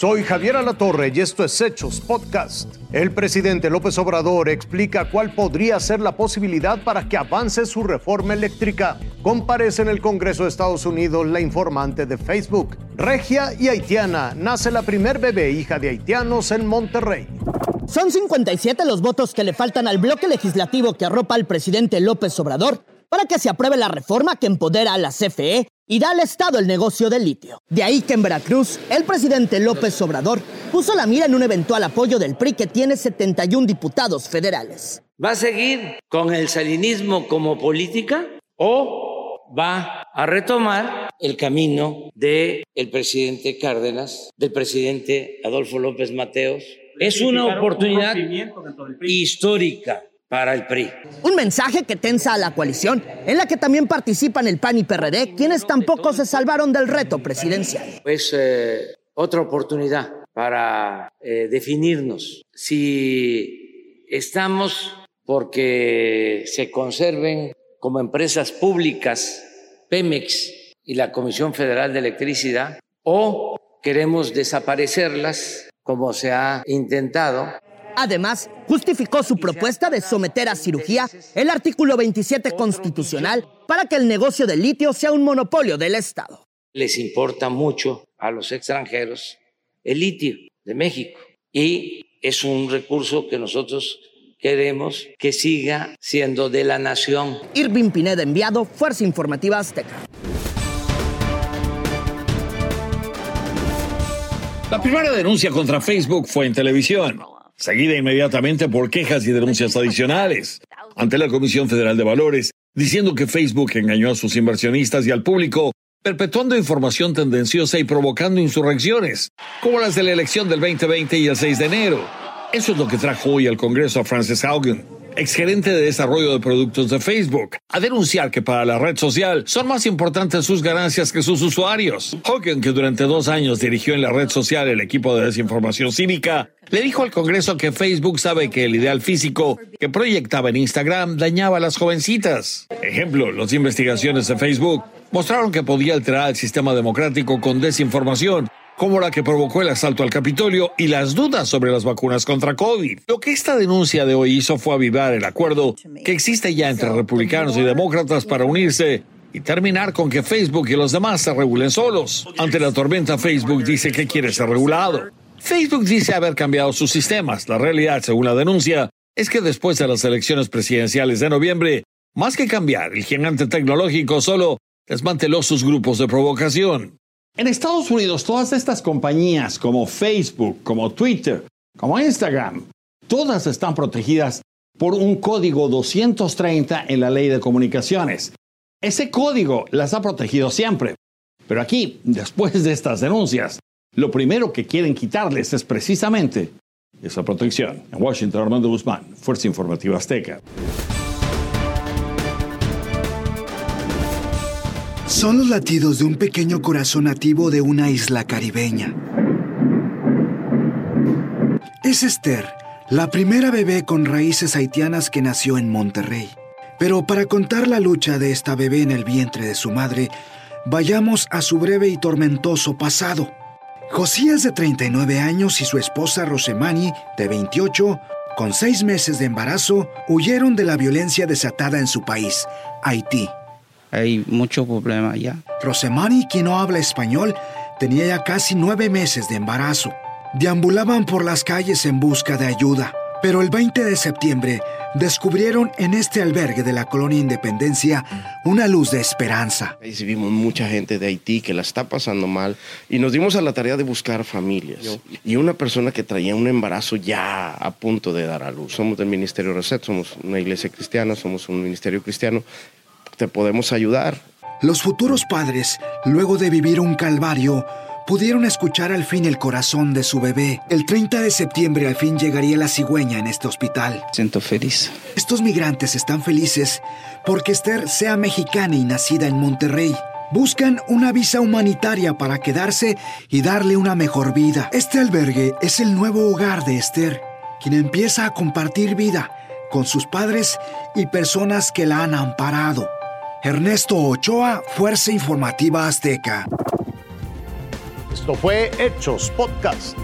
Soy Javier Alatorre y esto es Hechos Podcast. El presidente López Obrador explica cuál podría ser la posibilidad para que avance su reforma eléctrica. Comparece en el Congreso de Estados Unidos la informante de Facebook. Regia y haitiana, nace la primer bebé hija de haitianos en Monterrey. Son 57 los votos que le faltan al bloque legislativo que arropa al presidente López Obrador para que se apruebe la reforma que empodera a la CFE y da al Estado el negocio del litio. De ahí que en Veracruz, el presidente López Obrador puso la mira en un eventual apoyo del PRI que tiene 71 diputados federales. ¿Va a seguir con el salinismo como política o va a retomar el camino del el presidente Cárdenas, del presidente Adolfo López Mateos? Es una oportunidad histórica para el PRI. Un mensaje que tensa a la coalición, en la que también participan el PAN y PRD, quienes tampoco se salvaron del reto presidencial. Pues eh, otra oportunidad para eh, definirnos si estamos porque se conserven como empresas públicas Pemex y la Comisión Federal de Electricidad o queremos desaparecerlas como se ha intentado Además, justificó su propuesta de someter a cirugía el artículo 27 constitucional para que el negocio del litio sea un monopolio del Estado. Les importa mucho a los extranjeros el litio de México y es un recurso que nosotros queremos que siga siendo de la nación. Irving Pineda, enviado, Fuerza Informativa Azteca. La primera denuncia contra Facebook fue en televisión seguida inmediatamente por quejas y denuncias adicionales ante la Comisión Federal de Valores, diciendo que Facebook engañó a sus inversionistas y al público, perpetuando información tendenciosa y provocando insurrecciones, como las de la elección del 2020 y el 6 de enero. Eso es lo que trajo hoy al Congreso a Francis Haugen, exgerente de desarrollo de productos de Facebook, a denunciar que para la red social son más importantes sus ganancias que sus usuarios. Hogan, que durante dos años dirigió en la red social el equipo de desinformación cívica, le dijo al Congreso que Facebook sabe que el ideal físico que proyectaba en Instagram dañaba a las jovencitas. Ejemplo, las investigaciones de Facebook mostraron que podía alterar el sistema democrático con desinformación como la que provocó el asalto al Capitolio y las dudas sobre las vacunas contra COVID. Lo que esta denuncia de hoy hizo fue avivar el acuerdo que existe ya entre republicanos y demócratas para unirse y terminar con que Facebook y los demás se regulen solos. Ante la tormenta, Facebook dice que quiere ser regulado. Facebook dice haber cambiado sus sistemas. La realidad, según la denuncia, es que después de las elecciones presidenciales de noviembre, más que cambiar, el gigante tecnológico solo desmanteló sus grupos de provocación. En Estados Unidos, todas estas compañías como Facebook, como Twitter, como Instagram, todas están protegidas por un código 230 en la ley de comunicaciones. Ese código las ha protegido siempre. Pero aquí, después de estas denuncias, lo primero que quieren quitarles es precisamente esa protección. En Washington, Armando Guzmán, Fuerza Informativa Azteca. Son los latidos de un pequeño corazón nativo de una isla caribeña. Es Esther, la primera bebé con raíces haitianas que nació en Monterrey. Pero para contar la lucha de esta bebé en el vientre de su madre, vayamos a su breve y tormentoso pasado. Josías de 39 años y su esposa Rosemani, de 28, con seis meses de embarazo, huyeron de la violencia desatada en su país, Haití. Hay mucho problema allá. Rosemani, quien no habla español, tenía ya casi nueve meses de embarazo. Deambulaban por las calles en busca de ayuda, pero el 20 de septiembre descubrieron en este albergue de la colonia Independencia una luz de esperanza. Recibimos mucha gente de Haití que la está pasando mal y nos dimos a la tarea de buscar familias. Y una persona que traía un embarazo ya a punto de dar a luz. Somos del Ministerio Reset, somos una iglesia cristiana, somos un ministerio cristiano te podemos ayudar. Los futuros padres, luego de vivir un calvario, pudieron escuchar al fin el corazón de su bebé. El 30 de septiembre al fin llegaría la cigüeña en este hospital. Siento feliz. Estos migrantes están felices porque Esther sea mexicana y nacida en Monterrey. Buscan una visa humanitaria para quedarse y darle una mejor vida. Este albergue es el nuevo hogar de Esther, quien empieza a compartir vida con sus padres y personas que la han amparado. Ernesto Ochoa, Fuerza Informativa Azteca. Esto fue Hechos Podcast.